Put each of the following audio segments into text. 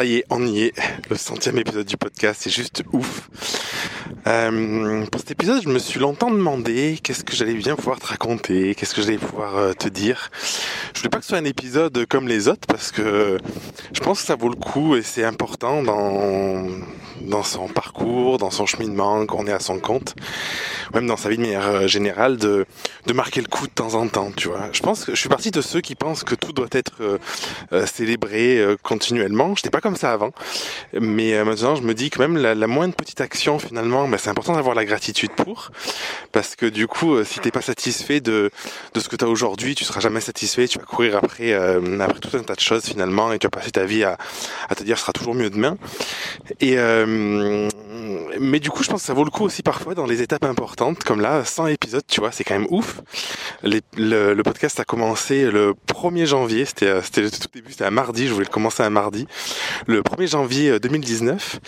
Ça y est, on y est. Le centième épisode du podcast, c'est juste ouf. Euh, pour cet épisode, je me suis longtemps demandé qu'est-ce que j'allais bien pouvoir te raconter, qu'est-ce que j'allais pouvoir euh, te dire. Je voulais pas que ce soit un épisode comme les autres parce que je pense que ça vaut le coup et c'est important dans dans son parcours, dans son cheminement, qu'on est à son compte, même dans sa vie de manière euh, générale, de, de marquer le coup de temps en temps, tu vois. Je pense que je suis parti de ceux qui pensent que tout doit être célébré continuellement. Je n'étais pas comme ça avant, mais maintenant je me dis que même la moindre petite action finalement, c'est important d'avoir la gratitude pour, parce que du coup, si t'es pas satisfait de, de ce que tu as aujourd'hui, tu seras jamais satisfait, tu vas courir après, après tout un tas de choses finalement, et tu vas passer ta vie à, à te dire ce sera toujours mieux demain. Et euh, mais du coup, je pense que ça vaut le coup aussi parfois dans les étapes importantes, comme là, 100 épisodes, tu vois, c'est quand même ouf. le, podcast a commencé le 1er janvier, c'était euh, c'était le tout début, c'était un mardi, je voulais le commencer un mardi, le 1er janvier 2019,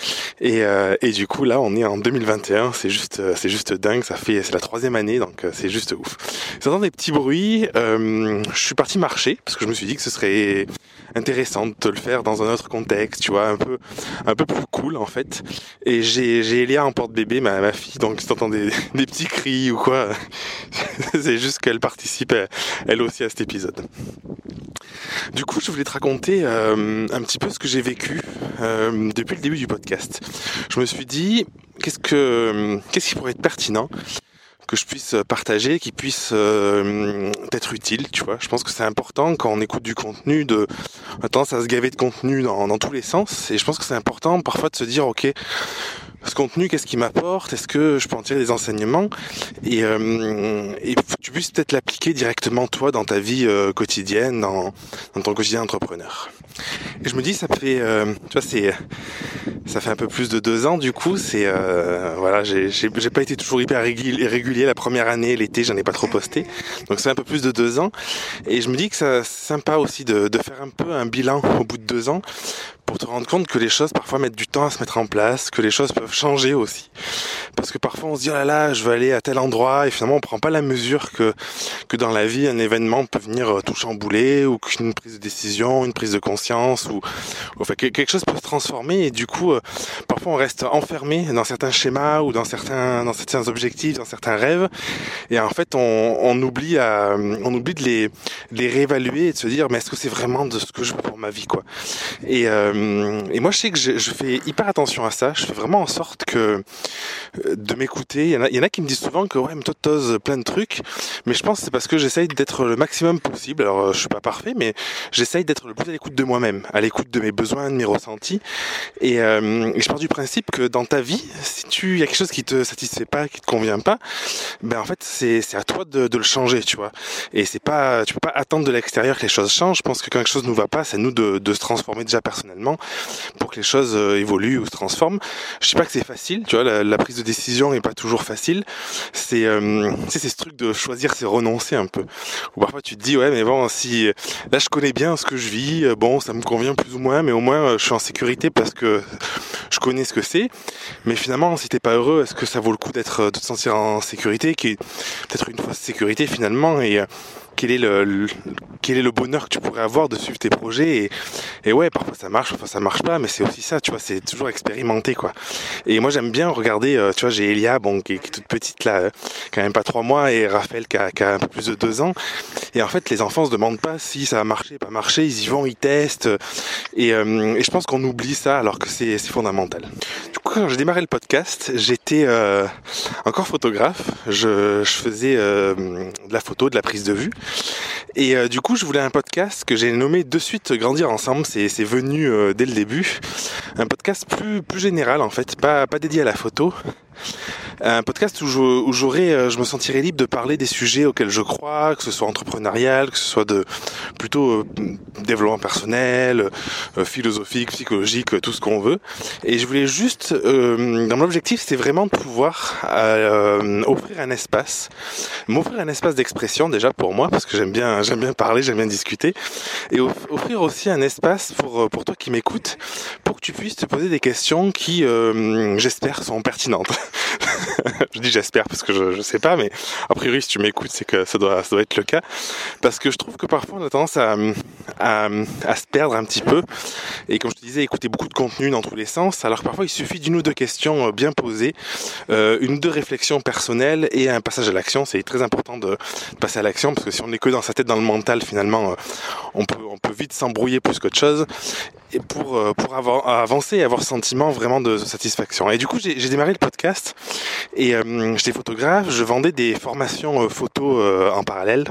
euh, et, et du coup là, on est en 2021, c'est juste juste dingue, ça fait c'est la troisième année, donc c'est juste ouf. J'entends des petits bruits, je suis parti marcher parce que je me suis dit que ce serait intéressant de te le faire dans un autre contexte, tu vois, un peu, un peu plus cool en fait. Et j'ai, j'ai Elia en porte-bébé, ma, fille, donc si des, petits cris ou quoi, c'est juste qu'elle participe elle aussi à cet épisode. Du coup, je voulais te raconter euh, un petit peu ce que j'ai vécu euh, depuis le début du podcast. Je me suis dit, qu'est-ce que, qu'est-ce qui pourrait être pertinent que je puisse partager, qui puisse euh, être utile, tu vois. Je pense que c'est important quand on écoute du contenu de on a tendance à se gaver de contenu dans tous les sens et je pense que c'est important parfois de se dire ok ce contenu, qu'est-ce qu'il m'apporte Est-ce que je peux en tirer des enseignements Et, euh, tu puisses peut-être l'appliquer directement toi dans ta vie euh, quotidienne, dans, dans, ton quotidien entrepreneur. Et je me dis, ça fait, euh, tu vois, c'est, ça fait un peu plus de deux ans du coup. C'est, euh, voilà, j'ai, pas été toujours hyper régulier la première année, l'été, j'en ai pas trop posté. Donc c'est un peu plus de deux ans. Et je me dis que c'est sympa aussi de, de faire un peu un bilan au bout de deux ans pour te rendre compte que les choses parfois mettent du temps à se mettre en place, que les choses peuvent changer aussi. Parce que parfois on se dit oh là là, je veux aller à tel endroit et finalement on prend pas la mesure que que dans la vie un événement peut venir euh, tout chambouler ou qu'une prise de décision, une prise de conscience ou, enfin quelque chose peut se transformer et du coup euh, parfois on reste enfermé dans certains schémas ou dans certains dans certains objectifs, dans certains rêves et en fait on, on oublie à on oublie de les les réévaluer et de se dire mais est-ce que c'est vraiment de ce que je veux pour ma vie quoi. Et euh, euh, et moi, je sais que je, fais hyper attention à ça. Je fais vraiment en sorte que euh, de m'écouter. Il y, en a, qui me disent souvent que ouais, mais toi, t'oses plein de trucs. Mais je pense que c'est parce que j'essaye d'être le maximum possible. Alors, euh, je suis pas parfait, mais j'essaye d'être le plus à l'écoute de moi-même, à l'écoute de mes besoins, de mes ressentis. Et, je pars du principe que dans ta vie, si tu y a quelque chose qui te satisfait pas, qui te convient pas, ben en fait, c'est à toi de, le changer, tu vois. Et c'est pas, tu peux pas attendre de l'extérieur que les choses changent. Je pense que quand quelque chose nous va pas, c'est nous de, de se transformer déjà personnellement pour que les choses euh, évoluent ou se transforment. Je sais pas que c'est facile, tu vois, la, prise de décision est pas toujours facile. C'est euh, c'est ce truc de choisir, c'est renoncer un peu. Ou parfois tu te dis ouais mais bon si là je connais bien ce que je vis, euh, bon ça me convient plus ou moins, mais au moins je suis en sécurité parce que je connais ce que c'est. Mais finalement si t'es pas heureux, est-ce que ça vaut le coup d'être de te sentir en sécurité, qui peut-être une fausse sécurité finalement? Et quel est le, quel est le bonheur que tu pourrais avoir de suivre tes projets et, et ouais parfois ça marche parfois ça marche pas mais c'est aussi ça tu vois c'est toujours expérimenté quoi. Et moi j'aime bien regarder euh, tu vois j'ai Elia bon qui, est toute petite là quand même pas trois mois et Raphaël qui a, qui a, un peu plus de deux ans. Et en fait les enfants se demandent pas si ça a marché pas marché ils y vont ils testent et, euh, et je pense qu'on oublie ça alors que c'est fondamental quand j'ai démarré le podcast. J'étais euh, encore photographe. Je, faisais euh, de la photo de la prise de vue. Et euh, du coup, je voulais un podcast que j'ai nommé de suite Grandir ensemble. C'est, c'est venu dès le début. Un podcast plus, plus général en fait, pas, pas dédié à la photo, un podcast où, j'aurais, euh, je me sentirais libre de parler des sujets auxquels je crois, que ce soit entrepreneurial, que ce soit de plutôt euh, développement personnel, euh, philosophique, psychologique, tout ce qu'on veut. Et je voulais juste, dans mon objectif, c'était vraiment de pouvoir offrir un espace, m'offrir un espace d'expression déjà pour moi, parce que j'aime bien, j'aime bien parler, j'aime bien discuter, et offrir aussi un espace pour pour toi qui m'écoutes, pour que tu puisses te poser des questions qui, j'espère, sont pertinentes. je dis j'espère parce que je, je sais pas, mais a priori si tu m'écoutes, c'est que ça doit, être le cas. Parce que je trouve que parfois on a tendance à, se perdre un petit peu. Et comme je te disais, écouter beaucoup de contenu dans tous les sens. Alors parfois il suffit d'une ou deux questions euh, bien posées, euh, une ou deux réflexions personnelles et un passage à l'action. C'est très important de, passer à l'action parce que si on est que dans sa tête, dans le mental, finalement, euh, on peut, on peut vite s'embrouiller plus qu'autre chose. Et pour, avancer et avoir sentiment vraiment de, satisfaction. Et du coup, j'ai démarré le podcast et euh, j'étais photographe, je vendais des formations photos en parallèle.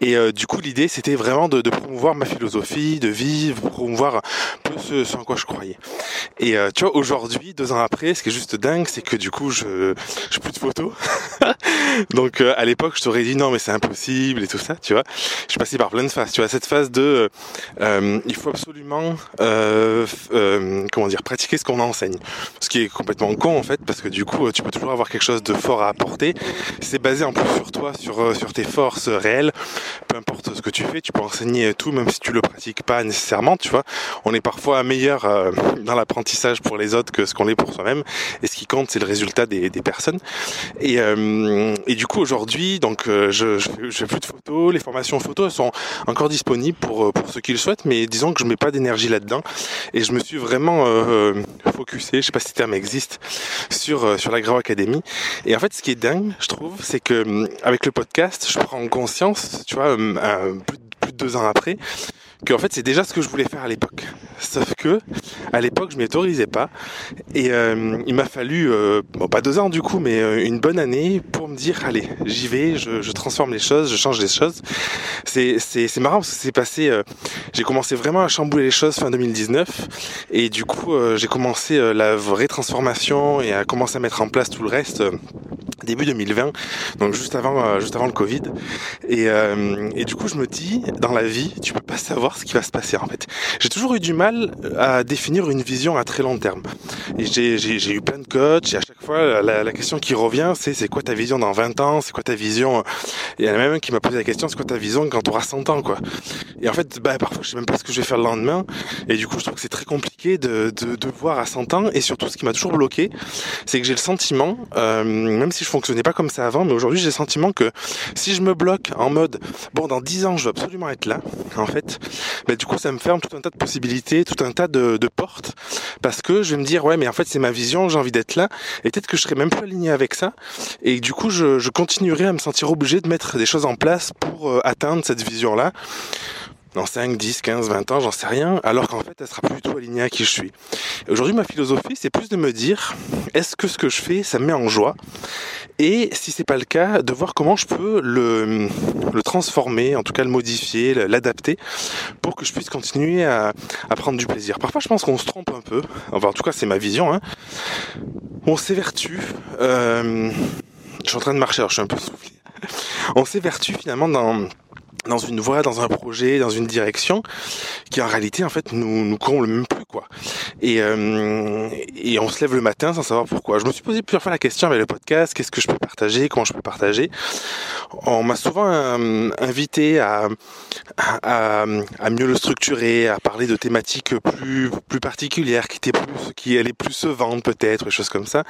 Et euh, du coup, l'idée, c'était vraiment de, de, promouvoir ma philosophie, de vivre, promouvoir un peu ce, ce en quoi je croyais. Et euh, tu vois, aujourd'hui, deux ans après, ce qui est juste dingue, c'est que du coup, je j'ai plus de photos. Donc, euh, à l'époque, je t'aurais dit non, mais c'est impossible et tout ça, tu vois. Je suis passé par plein de phases. Tu vois, cette phase de, il faut absolument, comment dire, pratiquer ce qu'on enseigne. Ce qui est complètement con en fait, parce que du coup, tu peux toujours avoir quelque chose de fort à apporter. C'est basé en plus sur toi, sur sur tes forces réelles peu importe ce que tu fais, tu peux enseigner tout, même si tu le pratiques pas nécessairement, tu vois. On est parfois meilleur euh, dans l'apprentissage pour les autres que ce qu'on est pour soi-même. Et ce qui compte, c'est le résultat des, personnes. Et, euh, et, du coup, aujourd'hui, donc, euh, je, je, fais plus de photos. Les formations photos sont encore disponibles pour, pour ceux qui le souhaitent, mais disons que je mets pas d'énergie là-dedans. Et je me suis vraiment focusé, je sais pas si le terme existe, sur, sur la Grau Academy. Et en fait, ce qui est dingue, je trouve, c'est que avec le podcast, je prends conscience, tu vois, plus, plus de deux ans après, que en fait c'est déjà ce que je voulais faire à l'époque. Sauf que à l'époque je m'y autorisais pas et euh, il m'a fallu euh, bon pas deux ans du coup mais euh, une bonne année pour me dire allez j'y vais, je, je, transforme les choses, je change les choses. C'est c'est c'est marrant parce que c'est passé, euh, j'ai commencé vraiment à chambouler les choses fin 2019 et du coup j'ai commencé la vraie transformation et à commencer à mettre en place tout le reste début 2020, donc juste avant juste avant le Covid et et du coup je me dis dans la vie tu peux pas savoir ce qui va se passer en fait. J'ai toujours eu du mal à définir une vision à très long terme. Et j'ai eu plein de coachs et à chaque fois la, la question qui revient c'est c'est quoi ta vision dans 20 ans, c'est quoi ta vision? Il y en a même un qui m'a posé la question c'est quoi ta vision quand tu auras 100 ans quoi? Et en fait bah parfois je sais même pas ce que je vais faire le lendemain et du coup je trouve que c'est très compliqué de, de, de, voir à 100 ans et surtout ce qui m'a toujours bloqué c'est que j'ai le sentiment euh, même si je fonctionnais pas comme ça avant mais aujourd'hui j'ai le sentiment que si je me bloque en mode bon dans 10 ans je veux absolument être là en fait bah, du coup ça me ferme tout un tas de possibilités, tout un tas de, portes, parce que je vais me dire ouais mais en fait c'est ma vision, j'ai envie d'être là, et peut-être que je serai même plus aligné avec ça, et du coup je, je continuerai à me sentir obligé de mettre des choses en place pour euh, atteindre cette vision-là dans 5, 10, 15, 20 ans, j'en sais rien, alors qu'en fait, elle sera plus du tout alignée à qui je suis. Aujourd'hui, ma philosophie, c'est plus de me dire, est-ce que ce que je fais, ça me met en joie? Et si c'est pas le cas, de voir comment je peux le, transformer, en tout cas le modifier, l'adapter, pour que je puisse continuer à, à, prendre du plaisir. Parfois, je pense qu'on se trompe un peu, enfin, en tout cas, c'est ma vision, hein. On s'évertue, euh, je suis en train de marcher, alors je suis un peu soufflé. On s'évertue finalement dans dans une voie, dans un projet, dans une direction, qui en réalité en fait nous nous comble même plus quoi. Et euh, et on se lève le matin sans savoir pourquoi. Je me suis posé plusieurs fois la question avec le podcast, qu'est-ce que je peux partager, comment je peux partager? On m'a souvent euh, invité à, à, à mieux le structurer, à parler de thématiques plus plus particulières, qui étaient plus qui allaient plus se vendre peut-être, des choses comme ça.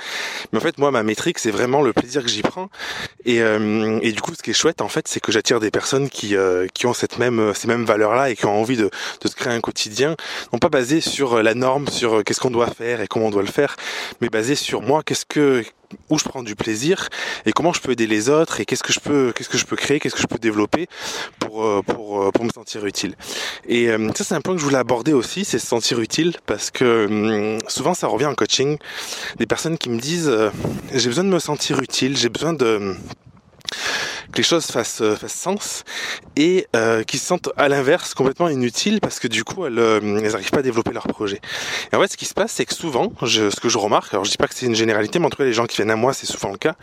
Mais en fait moi ma métrique c'est vraiment le plaisir que j'y prends. Et euh, et du coup ce qui est chouette en fait c'est que j'attire des personnes qui euh, qui ont cette même ces mêmes valeurs là et qui ont envie de, de se créer un quotidien non pas basé sur euh, la norme sur qu'est-ce qu'on doit faire et comment on doit le faire mais basé sur moi qu'est-ce que où je prends du plaisir et comment je peux aider les autres et qu'est-ce que je peux qu'est-ce que je peux créer qu'est-ce que je peux développer pour pour pour me sentir utile. Et ça c'est un point que je voulais aborder aussi c'est se sentir utile parce que hum, souvent ça revient en coaching. Des personnes qui me disent j'ai besoin de me sentir utile j'ai besoin de que les choses fassent, euh, fassent sens et euh, qui se sentent à l'inverse complètement inutiles parce que du coup elles euh, n'arrivent pas à développer leur projet. Et en fait ce qui se passe c'est que souvent, je, ce que je remarque, alors je dis pas que c'est une généralité mais en tout cas les gens qui viennent à moi c'est souvent le cas,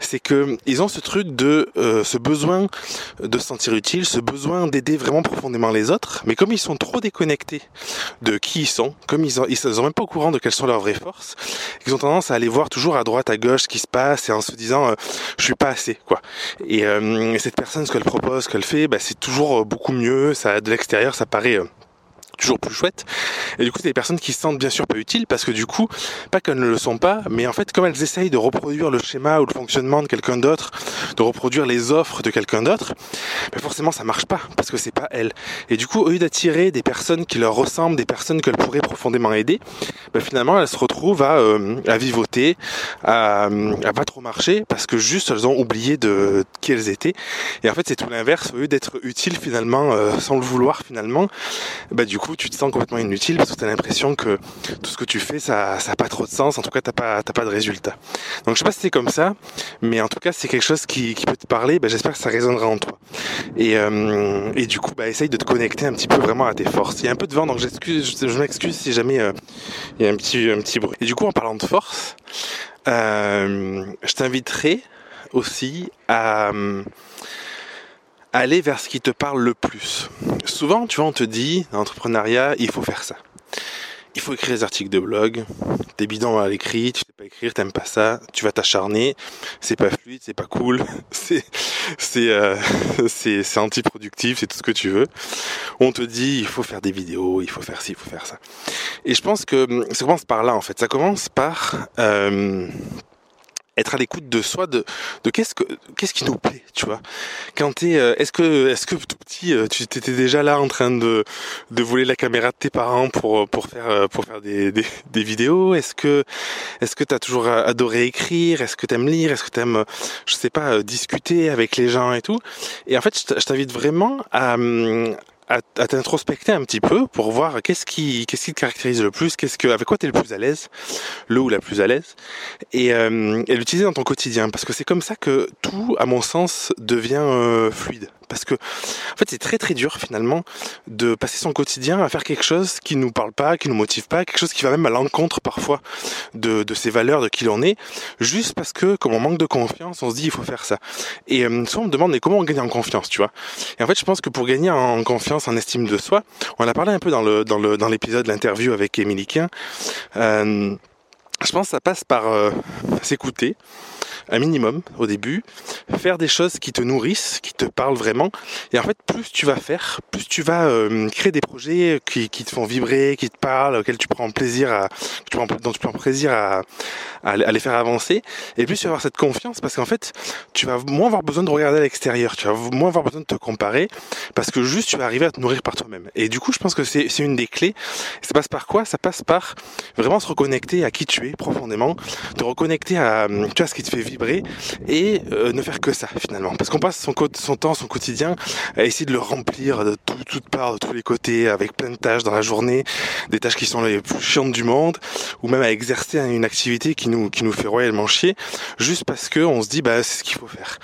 c'est que ils ont ce truc de euh, ce besoin de se sentir utile, ce besoin d'aider vraiment profondément les autres, mais comme ils sont trop déconnectés de qui ils sont, comme ils, ont, ils sont même pas au courant de quelles sont leurs vraies forces, ils ont tendance à aller voir toujours à droite à gauche ce qui se passe et en se disant je suis pas assez quoi. Et euh, cette personne, ce qu'elle propose, ce qu'elle fait, bah, c'est toujours euh, beaucoup mieux. Ça, de l'extérieur, ça paraît euh, toujours plus chouette. Et du coup, c'est des personnes qui se sentent bien sûr pas utiles parce que du coup, pas qu'elles ne le sont pas, mais en fait, comme elles essayent de reproduire le schéma ou le fonctionnement de quelqu'un d'autre, de reproduire les offres de quelqu'un d'autre, ben forcément, ça marche pas parce que c'est pas elles. Et du coup, au lieu d'attirer des personnes qui leur ressemblent, des personnes qu'elles pourraient profondément aider, ben finalement, elles se retrouvent à, euh, à vivoter, à, à pas trop marcher parce que juste elles ont oublié de qui elles étaient. Et en fait, c'est tout l'inverse. Au lieu d'être utile finalement, euh, sans le vouloir finalement, bah du coup, tu te sens complètement inutile parce que tu as l'impression que tout ce que tu fais, ça, ça a pas trop de sens. En tout cas, t'as pas, t'as pas de résultat. Donc, je sais pas si c'est comme ça, mais en tout cas, c'est quelque chose qui, peut te parler. Bah, j'espère que ça résonnera en toi. Et, euh, du coup, bah, essaye de te connecter un petit peu vraiment à tes forces. Il y a un peu de vent, donc j'excuse, je m'excuse si jamais euh, il y a un petit, un petit bruit. Et du coup, en parlant de force, euh, je t'inviterai aussi à aller vers ce qui te parle le plus. Souvent, tu vois, on te dit, dans l'entrepreneuriat, il faut faire ça. Il faut écrire des articles de blog, t'es bidon à l'écrit, tu sais pas écrire, t'aimes pas ça, tu vas t'acharner, c'est pas fluide, c'est pas cool, c'est c'est euh, c'est c'est antiproductif, c'est tout ce que tu veux. On te dit il faut faire des vidéos, il faut faire ci, il faut faire ça. Et je pense que ça commence par là en fait. Ça commence par euh, être à l'écoute de soi, de, de qu'est-ce que qu'est-ce qui nous plaît, tu vois. Quand t'es, euh, est-ce que est-ce que tout petit, euh, tu étais déjà là en train de de voler la caméra de tes parents pour pour faire euh, pour faire des des, vidéos? Est-ce que est-ce que t'as toujours adoré écrire? Est-ce que t'aimes lire? Est-ce que t'aimes, je sais pas, discuter avec les gens et tout? Et en fait, je t'invite vraiment à à, t'introspecter un petit peu pour voir qu'est-ce qui qu'est-ce qui te caractérise le plus, qu'est-ce que avec quoi tu es le plus à l'aise, le ou la plus à l'aise, et, euh, et l'utiliser dans ton quotidien. Parce que c'est comme ça que tout, à mon sens, devient euh, fluide parce que en fait c'est très très dur finalement de passer son quotidien à faire quelque chose qui nous parle pas, qui nous motive pas, quelque chose qui va même à l'encontre parfois de, de ses valeurs, de qui l'on est, juste parce que comme on manque de confiance, on se dit il faut faire ça. Et euh, souvent on me demande mais comment on gagne en confiance, tu vois? Et en fait je pense que pour gagner en confiance, en estime de soi, on a parlé un peu dans le dans le dans l'épisode de l'interview avec Émilie euh, je pense que ça passe par euh, s'écouter, un minimum au début, faire des choses qui te nourrissent, qui te parlent vraiment. Et en fait, plus tu vas faire, plus tu vas euh, créer des projets qui, qui, te font vibrer, qui te parlent, auxquels tu prends plaisir à, dont tu prends plaisir à, à, les faire avancer. Et plus tu vas avoir cette confiance parce qu'en fait, tu vas moins avoir besoin de regarder à l'extérieur, tu vas moins avoir besoin de te comparer parce que juste tu vas arriver à te nourrir par toi-même. Et du coup, je pense que c'est une des clés. ça passe par quoi? Ça passe par vraiment se reconnecter à qui tu es profondément, te reconnecter à, tu vois, ce qui te fait vibrer et euh, ne faire que ça finalement. Parce qu'on passe son, son, temps, son quotidien à essayer de le remplir de tout, toutes parts, de tous les côtés, avec plein de tâches dans la journée, des tâches qui sont les plus chiantes du monde, ou même à exercer une activité qui nous, qui nous fait royalement chier, juste parce que on se dit bah c'est ce qu'il faut faire.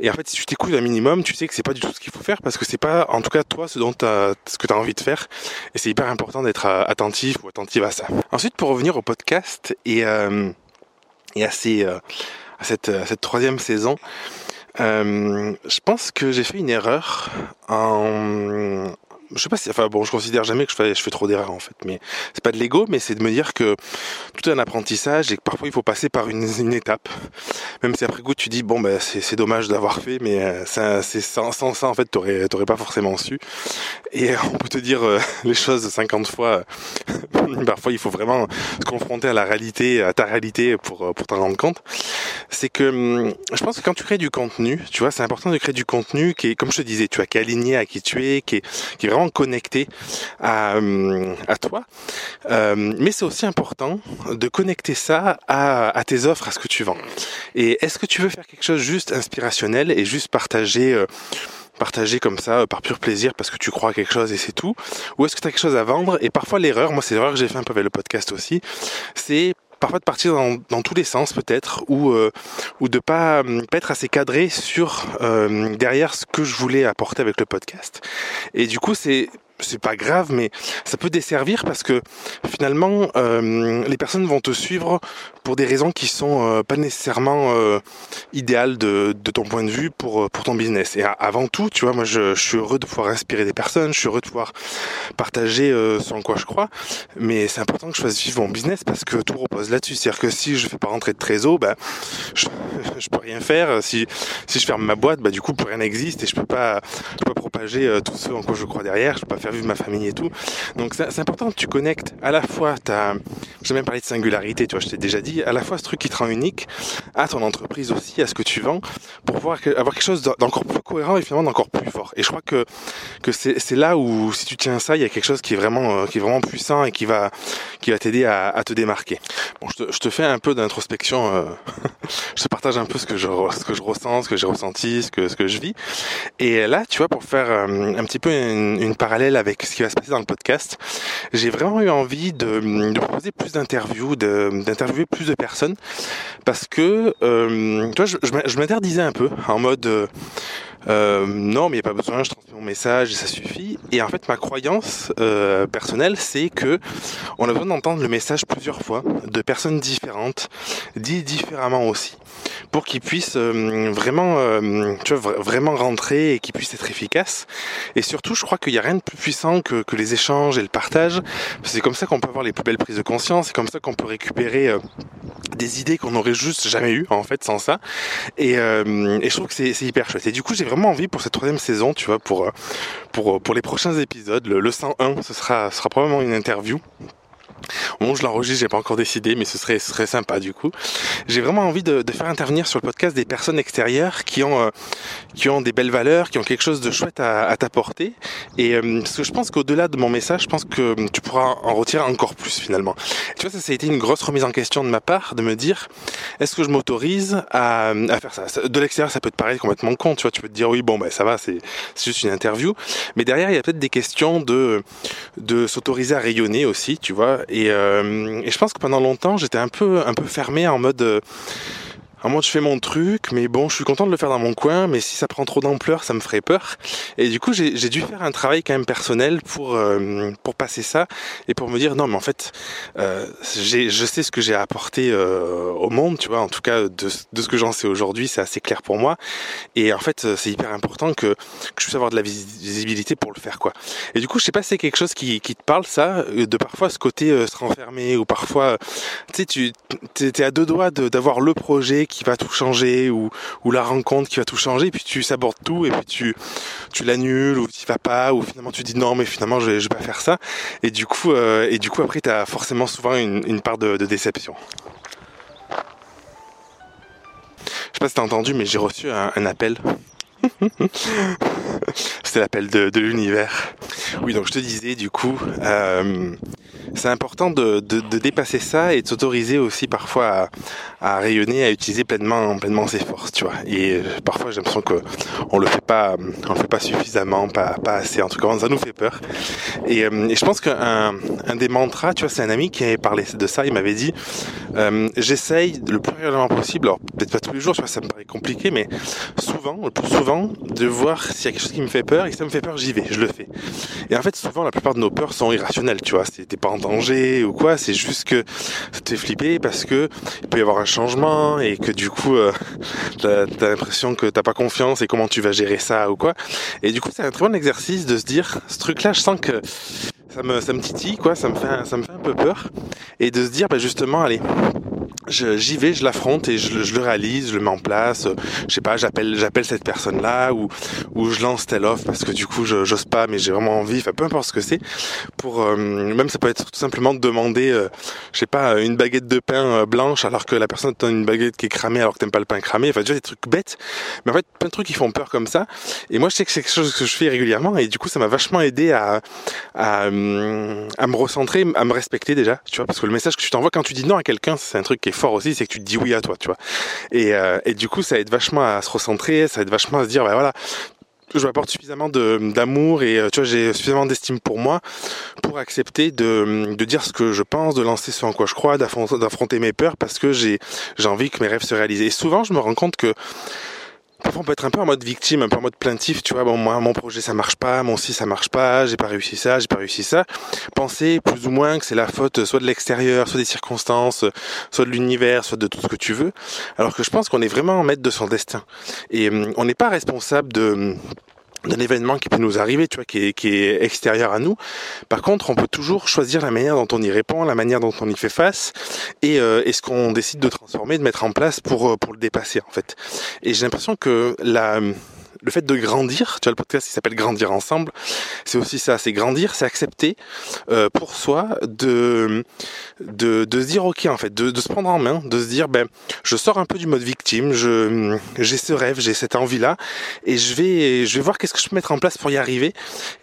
Et en fait si tu t'écoutes un minimum, tu sais que c'est pas du tout ce qu'il faut faire parce que c'est pas en tout cas toi ce dont ce que tu as envie de faire et c'est hyper important d'être euh, attentif ou attentive à ça. Ensuite pour revenir au podcast euh, et à cette, troisième saison, euh, je pense que j'ai fait une erreur en, je sais pas enfin bon, je considère jamais que je fais, trop d'erreurs en fait, mais c'est pas de l'ego, mais c'est de me dire que tout est un apprentissage et que parfois il faut passer par une, étape. Même si après coup tu dis bon ben c'est dommage d'avoir fait, mais euh, sans, ça en fait t'aurais t'aurais pas forcément su. Et on peut te dire euh, les choses 50 fois. parfois il faut vraiment se confronter à la réalité, à ta réalité pour euh, pour t'en rendre compte. C'est que hum, je pense que quand tu crées du contenu, tu vois, c'est important de créer du contenu qui est comme je te disais, tu vois, qui est à qui tu es, qui est vraiment connecté à, euh, à toi. Euh, mais c'est aussi important de connecter ça à, à, tes offres, à ce que tu vends. Et est-ce que tu veux faire quelque chose juste inspirationnel et juste partager euh, partager comme ça par pur plaisir parce que tu crois à quelque chose et c'est tout. Ou est-ce que tu as quelque chose à vendre? Et parfois l'erreur, moi c'est l'erreur que j'ai fait un peu avec le podcast aussi, c'est parfois de partir dans, dans tous les sens peut-être ou euh, ou de pas pas être assez cadré sur euh, derrière ce que je voulais apporter avec le podcast. Et du coup c'est c'est pas grave, mais ça peut desservir parce que finalement, euh, les personnes vont te suivre pour des raisons qui sont euh, pas nécessairement euh, idéales de, de, ton point de vue pour pour ton business. Et avant tout, tu vois, moi, je, suis heureux de pouvoir inspirer des personnes, je suis heureux de pouvoir partager ce en quoi je crois, mais c'est important que je fasse vivre mon business parce que tout repose là-dessus. C'est-à-dire que si je fais pas rentrer de trésor, bah, je, je peux rien faire. Si si je ferme ma boîte, bah du coup, rien n'existe et je peux pas je peux pas propager tout ce en quoi je crois derrière. Je peux pas faire vu ma famille et tout. Donc c'est important que tu connectes à la fois ta, j'ai même parlé de singularité, tu vois, je t'ai déjà dit, à la fois ce truc qui te rend unique, à ton entreprise aussi, à ce que tu vends, pour pouvoir avoir quelque chose d'encore plus cohérent et finalement d'encore plus fort. Et je crois que que c'est là où si tu tiens ça, il y a quelque chose qui est vraiment qui est vraiment puissant et qui va qui va t'aider à, te démarquer. Bon, je te, je te fais un peu d'introspection. Euh, je te partage un peu ce que je ce que je ressens, ce que j'ai ressenti, ce que ce que je vis. Et là, tu vois, pour faire euh, un petit peu une, parallèle avec ce qui va se passer dans le podcast, j'ai vraiment eu envie de, proposer plus d'interviews, d'interviewer plus de personnes, parce que euh, je, je m'interdisais un peu en mode euh, non, mais il n'y a pas besoin, je transmets mon message et ça suffit. Et en fait, ma croyance euh, personnelle, c'est que on a besoin d'entendre le message plusieurs fois, de personnes différentes, dit différemment aussi, pour qu'ils puissent euh, vraiment, euh, tu vois, vraiment rentrer et qu'ils puissent être efficaces. Et surtout, je crois qu'il n'y a rien de plus puissant que, que les échanges et le partage. C'est comme ça qu'on peut avoir les plus belles prises de conscience, c'est comme ça qu'on peut récupérer euh, des idées qu'on n'aurait juste jamais eues en fait sans ça. Et, euh, je trouve que c'est hyper chouette. Et du coup, j'ai vraiment envie pour cette troisième saison, tu vois, pour pour pour les prochains épisodes, le, le 101, ce sera ce sera probablement une interview Bon, je l'enregistre, j'ai pas encore décidé, mais ce serait, serait sympa du coup. J'ai vraiment envie de, faire intervenir sur le podcast des personnes extérieures qui ont, euh, qui ont des belles valeurs, qui ont quelque chose de chouette à, t'apporter. Et euh, parce que je pense qu'au-delà de mon message, je pense que tu pourras en retirer encore plus finalement. tu vois, ça, ça a été une grosse remise en question de ma part, de me dire, est-ce que je m'autorise à, à, faire ça? De l'extérieur, ça peut te paraître complètement con, tu vois, tu peux te dire, oui, bon, ben ça va, c'est juste une interview. Mais derrière, il y a peut-être des questions de, de s'autoriser à rayonner aussi, tu vois. Et, euh, et, je pense que pendant longtemps, j'étais un peu, un peu fermé en mode, euh, à moi, je fais mon truc, mais bon, je suis content de le faire dans mon coin, mais si ça prend trop d'ampleur, ça me ferait peur. Et du coup, j'ai dû faire un travail quand même personnel pour euh, pour passer ça et pour me dire non, mais en fait, euh, je sais ce que j'ai apporté euh, au monde, tu vois. En tout cas, de, de ce que j'en sais aujourd'hui, c'est assez clair pour moi. Et en fait, c'est hyper important que, que je puisse avoir de la visibilité pour le faire, quoi. Et du coup, je sais pas si c'est quelque chose qui, qui te parle, ça, de parfois ce côté euh, se renfermer ou parfois, tu sais, tu es à deux doigts d'avoir le projet qui va tout changer ou, la rencontre qui va tout changer et puis tu sabordes tout et puis tu l'annules ou tu vas pas ou finalement tu dis non mais finalement je vais, vais pas faire ça et du coup euh, et du coup après tu as forcément souvent une, part de, déception. Je sais pas si t'as entendu mais j'ai reçu un, appel C'était l'appel de, de l'univers. Oui, donc je te disais, du coup, euh, c'est important de, de, de, dépasser ça et de s'autoriser aussi parfois à, à, rayonner, à utiliser pleinement, pleinement ses forces, tu vois. Et euh, parfois, j'ai l'impression que on le fait pas, on le fait pas suffisamment, pas, pas assez. En tout cas, ça nous fait peur. Et, euh, et je pense qu'un un des mantras, tu vois, c'est un ami qui avait parlé de ça. Il m'avait dit, euh, j'essaye le plus régulièrement possible. Alors peut-être pas tous les jours, tu vois, ça me paraît compliqué, mais souvent, le plus souvent, de voir s'il y a quelque chose qui me fait peur. Et si ça me fait peur, j'y vais, je le fais. Et en fait, souvent, la plupart de nos peurs sont irrationnelles, tu vois. T'es pas en danger ou quoi. C'est juste que ça te fait flipper parce que il peut y avoir un changement et que du coup, euh, t'as as, l'impression que t'as pas confiance et comment tu vas gérer ça ou quoi. Et du coup, c'est un très bon exercice de se dire, ce truc-là, je sens que ça me, ça titille, quoi. Ça me fait, ça me fait un peu peur. Et de se dire, bah, justement, allez, j'y vais, je l'affronte et je, le réalise, je le mets en place. Je sais pas, j'appelle, j'appelle cette personne-là ou ou je lance telle offre parce que du coup, je j'ose pas, mais j'ai vraiment envie. Enfin, peu importe ce que c'est. Pour euh, même ça peut être tout simplement de demander, euh, je sais pas, une baguette de pain euh, blanche alors que la personne te donne une baguette qui est cramée alors que t'aimes pas le pain cramé. Enfin, déjà des trucs bêtes, mais en fait plein de trucs qui font peur comme ça. Et moi, je sais que c'est quelque chose que je fais régulièrement et du coup, ça m'a vachement aidé à, à à me recentrer, à me respecter déjà. Tu vois, parce que le message que tu t'envoies quand tu dis non à quelqu'un, c'est un truc qui est aussi, c'est que tu te dis oui à toi, tu vois. Et, euh, et du coup, ça aide vachement à se recentrer, ça aide vachement à se dire, bah voilà, je m'apporte suffisamment d'amour et tu vois j'ai suffisamment d'estime pour moi pour accepter de, de dire ce que je pense, de lancer ce en quoi je crois, d'affronter mes peurs parce que j'ai envie que mes rêves se réalisent. Et souvent je me rends compte que Parfois, on peut être un peu en mode victime, un peu en mode plaintif, tu vois. Bon, moi, mon projet, ça marche pas, mon si, ça marche pas, j'ai pas réussi ça, j'ai pas réussi ça. Penser plus ou moins que c'est la faute soit de l'extérieur, soit des circonstances, soit de l'univers, soit de tout ce que tu veux. Alors que je pense qu'on est vraiment maître de son destin. Et hum, on n'est pas responsable de d'un événement qui peut nous arriver, tu vois, qui est, qui est extérieur à nous. Par contre, on peut toujours choisir la manière dont on y répond, la manière dont on y fait face, et, euh, et ce qu'on décide de transformer, de mettre en place pour euh, pour le dépasser, en fait. Et j'ai l'impression que la le fait de grandir, tu vois le podcast qui s'appelle Grandir ensemble, c'est aussi ça, c'est grandir, c'est accepter euh, pour soi de, de se dire ok en fait, de, de se prendre en main, de se dire ben je sors un peu du mode victime, j'ai ce rêve, j'ai cette envie là et je vais je vais voir qu'est-ce que je peux mettre en place pour y arriver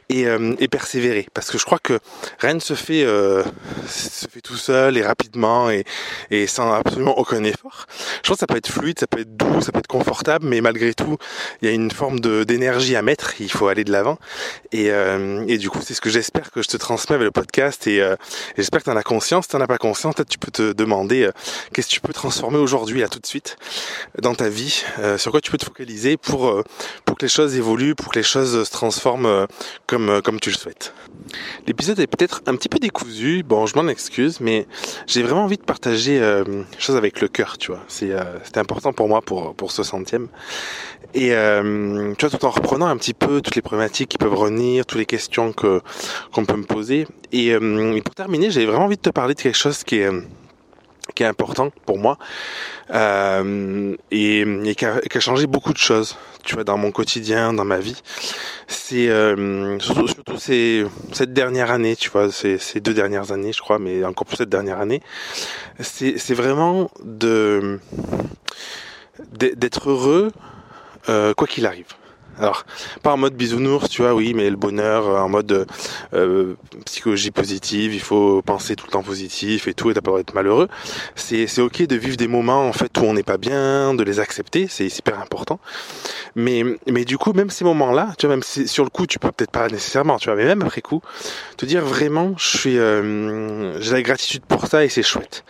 et, euh, et, persévérer parce que je crois que rien ne se fait euh, se fait tout seul et rapidement et, et sans absolument aucun effort. Je pense que ça peut être fluide, ça peut être doux, ça peut être confortable, mais malgré tout, il y a une forme d'énergie à mettre. Il faut aller de l'avant et, euh, et du coup, c'est ce que j'espère que je te transmets avec le podcast et, euh, j'espère que tu en as conscience. Si tu n'en as pas conscience, peut-être tu peux te demander euh, qu'est-ce que tu peux transformer aujourd'hui là tout de suite dans ta vie, sur quoi tu peux te focaliser pour pour que les choses évoluent, pour que les choses se transforment comme euh, comme, tu le souhaites. L'épisode est peut-être un petit peu décousu, bon je m'en excuse, mais j'ai vraiment envie de partager euh, choses avec le cœur, tu vois. C'est euh, c'était important pour moi pour, pour ce centième. Et euh, tu vois, tout en reprenant un petit peu toutes les problématiques qui peuvent revenir, toutes les questions que qu'on peut me poser. Et, et pour terminer, j'avais vraiment envie de te parler de quelque chose qui est qui est important pour moi euh, et, et qui, a, qui, a, changé beaucoup de choses tu vois dans mon quotidien dans ma vie. C'est euh, surtout, surtout ces, cette dernière année tu vois ces, ces deux dernières années je crois mais encore plus cette dernière année. C'est c'est vraiment de d'être heureux euh, quoi qu'il arrive alors, pas en mode bisounours, tu vois, oui, mais le bonheur euh, en mode euh, psychologie positive, il faut penser tout le temps positif et tout, et t'as pas être malheureux. C'est, c'est ok de vivre des moments en fait où on n'est pas bien, de les accepter, c'est super important. Mais, mais du coup, même ces moments-là, tu vois, même si sur le coup, tu peux peut-être pas nécessairement, tu vois, mais même après coup, te dire vraiment, je suis, euh, j'ai la gratitude pour ça et c'est chouette.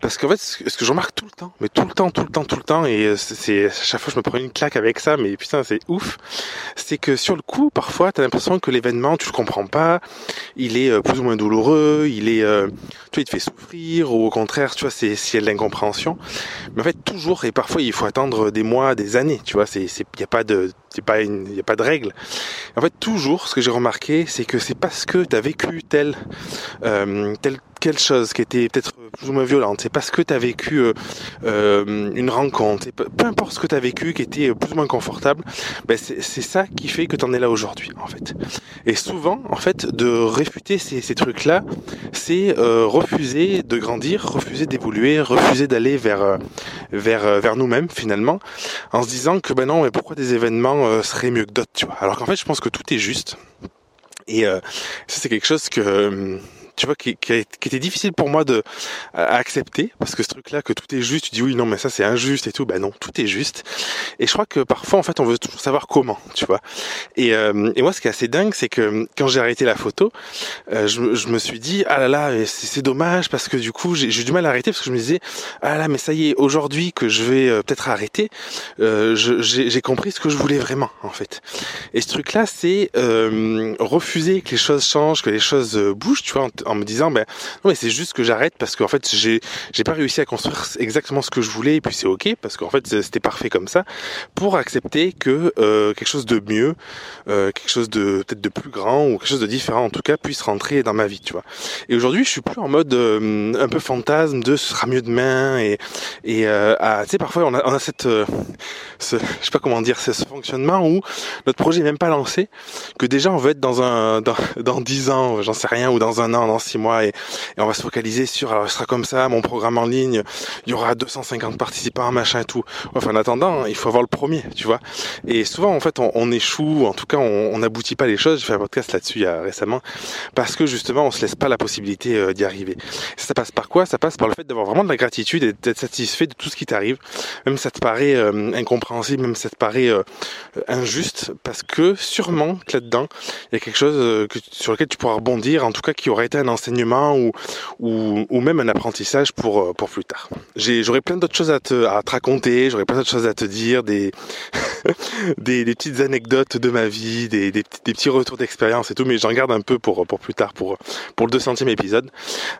Parce qu'en fait, ce que je remarque tout le temps, mais tout le temps, tout le temps, tout le temps, et euh, c'est à chaque fois je me prends une claque avec ça, mais putain c'est ouf, c'est que sur le coup, parfois, t'as l'impression que l'événement, tu le comprends pas, il est euh, plus ou moins douloureux, il est, euh, tu il te fait souffrir, ou au contraire, tu vois, c'est s'il de l'incompréhension. Mais en fait, toujours, et parfois il faut attendre des mois, des années, tu vois, c'est, c'est, y a pas de, c'est pas il y a pas de règle. En fait, toujours, ce que j'ai remarqué, c'est que c'est parce que tu as vécu tel, euh, tel quelque chose qui était peut-être plus ou moins violente, c'est parce que tu as vécu euh, euh, une rencontre, peu, peu, importe ce que tu as vécu qui était plus ou moins confortable, ben c'est ça qui fait que tu en es là aujourd'hui en fait. Et souvent, en fait, de réfuter ces, ces trucs-là, c'est euh, refuser de grandir, refuser d'évoluer, refuser d'aller vers euh, vers vers nous-mêmes finalement, en se disant que ben non, mais pourquoi des événements seraient mieux que d'autres, tu vois. Alors qu'en fait, je pense que tout est juste. Et ça, c'est quelque chose que tu vois, qui, qui, qui, était difficile pour moi de à accepter, parce que ce truc-là, que tout est juste, tu dis oui, non, mais ça c'est injuste et tout, ben non, tout est juste. Et je crois que parfois, en fait, on veut toujours savoir comment, tu vois. Et, euh, et moi, ce qui est assez dingue, c'est que quand j'ai arrêté la photo, euh, je, je, me suis dit, ah là là, c'est dommage, parce que du coup, j'ai eu du mal à arrêter, parce que je me disais, ah là, mais ça y est, aujourd'hui que je vais euh, peut-être arrêter, euh, j'ai compris ce que je voulais vraiment, en fait. Et ce truc-là, c'est euh, refuser que les choses changent, que les choses bougent, tu vois, me disant ben non c'est juste que j'arrête parce qu'en fait j'ai j'ai pas réussi à construire exactement ce que je voulais et puis c'est ok parce qu'en fait c'était parfait comme ça pour accepter que euh, quelque chose de mieux euh, quelque chose de peut-être de plus grand ou quelque chose de différent en tout cas puisse rentrer dans ma vie tu vois. Et aujourd'hui je suis plus en mode euh, un peu fantasme de ce sera mieux demain et et tu sais parfois on a, on a cette ce, je sais pas comment dire ce, fonctionnement où notre projet est même pas lancé que déjà on veut être dans un dans dans dix ans j'en sais rien ou dans un an dans six mois et, on va se focaliser sur alors ce sera comme ça mon programme en ligne il y aura 250 participants machin et tout. Enfin en attendant il faut avoir le premier tu vois. Et souvent en fait on, échoue en tout cas on n'aboutit pas les choses. J'ai fait un podcast là-dessus récemment parce que justement on se laisse pas la possibilité euh, d'y arriver. Ça passe par quoi? Ça passe par le fait d'avoir vraiment de la gratitude et d'être satisfait de tout ce qui t'arrive. Même si ça te paraît euh, incompréhensible même si ça te paraît euh, injuste parce que sûrement là-dedans il y a quelque chose sur lequel tu pourras rebondir en tout cas qui aurait été un enseignement ou, ou, même un apprentissage pour, euh, pour plus tard. J'aurais plein d'autres choses à te, à te raconter, j'aurais plein d'autres choses à te dire, des, des, petites anecdotes de ma vie, des, des, petits retours d'expérience et tout, mais j'en garde un peu pour, pour plus tard, pour, pour le 200e épisode.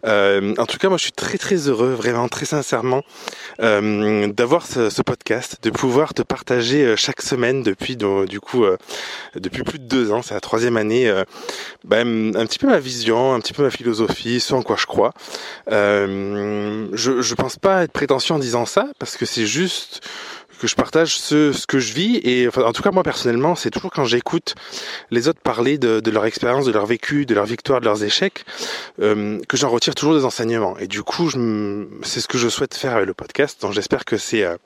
Euh, en tout cas, moi je suis très très heureux, vraiment très sincèrement, euh, d'avoir ce, podcast, de pouvoir te partager chaque semaine depuis du coup depuis plus de deux ans, c'est la troisième année, ben, un petit peu ma vision, un petit peu ma philosophie, ce en quoi je crois. Euh, je, je pense pas être prétentieux en disant ça, parce que c'est juste que je partage ce, ce que je vis et enfin, en tout cas moi personnellement c'est toujours quand j'écoute les autres parler de, de, leur expérience, de leur vécu, de leur victoire, de leurs échecs euh, que j'en retire toujours des enseignements et du coup c'est ce que je souhaite faire avec le podcast donc j'espère que c'est euh,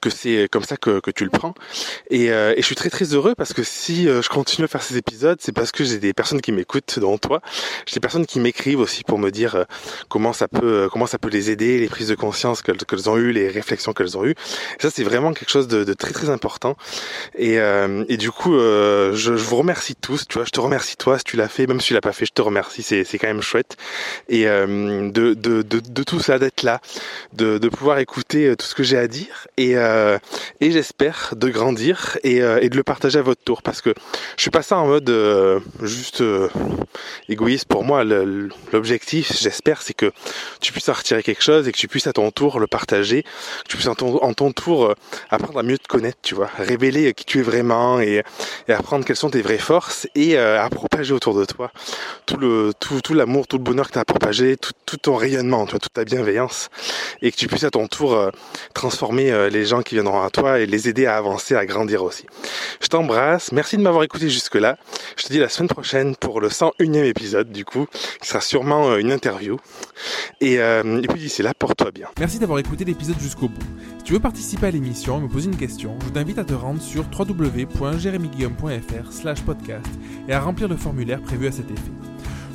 que c'est comme ça que, que, tu le prends. Et, euh, et, je suis très très heureux parce que si euh, je continue à faire ces épisodes, c'est parce que j'ai des personnes qui m'écoutent, dont toi. J'ai des personnes qui m'écrivent aussi pour me dire euh, comment ça peut comment ça peut les aider, les prises de conscience qu'elles qu'elles ont eues, les réflexions qu'elles ont eues. Et ça c'est vraiment quelque chose de, de, très très important. Et, et du coup, je, je, vous remercie tous. Tu vois, je te remercie toi si tu l'as fait, même si tu l'as pas fait, je te remercie. C'est c'est quand même chouette. Et de, de, de, de tout ça, d'être là, de, de pouvoir écouter tout ce que j'ai à dire et, euh, et j'espère de grandir et, euh, et, de le partager à votre tour parce que je suis pas ça en mode euh, juste égoïste. Pour moi l'objectif j'espère c'est que tu puisses en retirer quelque chose et que tu puisses à ton tour le partager que tu puisses en ton, tour apprendre à mieux te connaître tu vois. Révéler qui tu es vraiment et, apprendre quelles sont tes vraies forces et à propager autour de toi tout l'amour tout le bonheur que tu as à propager tout, tout ton rayonnement toute ta bienveillance et que tu puisses à ton tour transformer euh, les gens qui viendront à toi et les aider à avancer, à grandir aussi. Je t'embrasse, merci de m'avoir écouté jusque-là. Je te dis la semaine prochaine pour le 101e épisode du coup, qui sera sûrement euh, une interview. Et, euh, et puis d'ici là, porte-toi bien. Merci d'avoir écouté l'épisode jusqu'au bout. Si tu veux participer à l'émission et me poser une question, je t'invite à te rendre sur www.jeremyguillaume.fr slash podcast et à remplir le formulaire prévu à cet effet.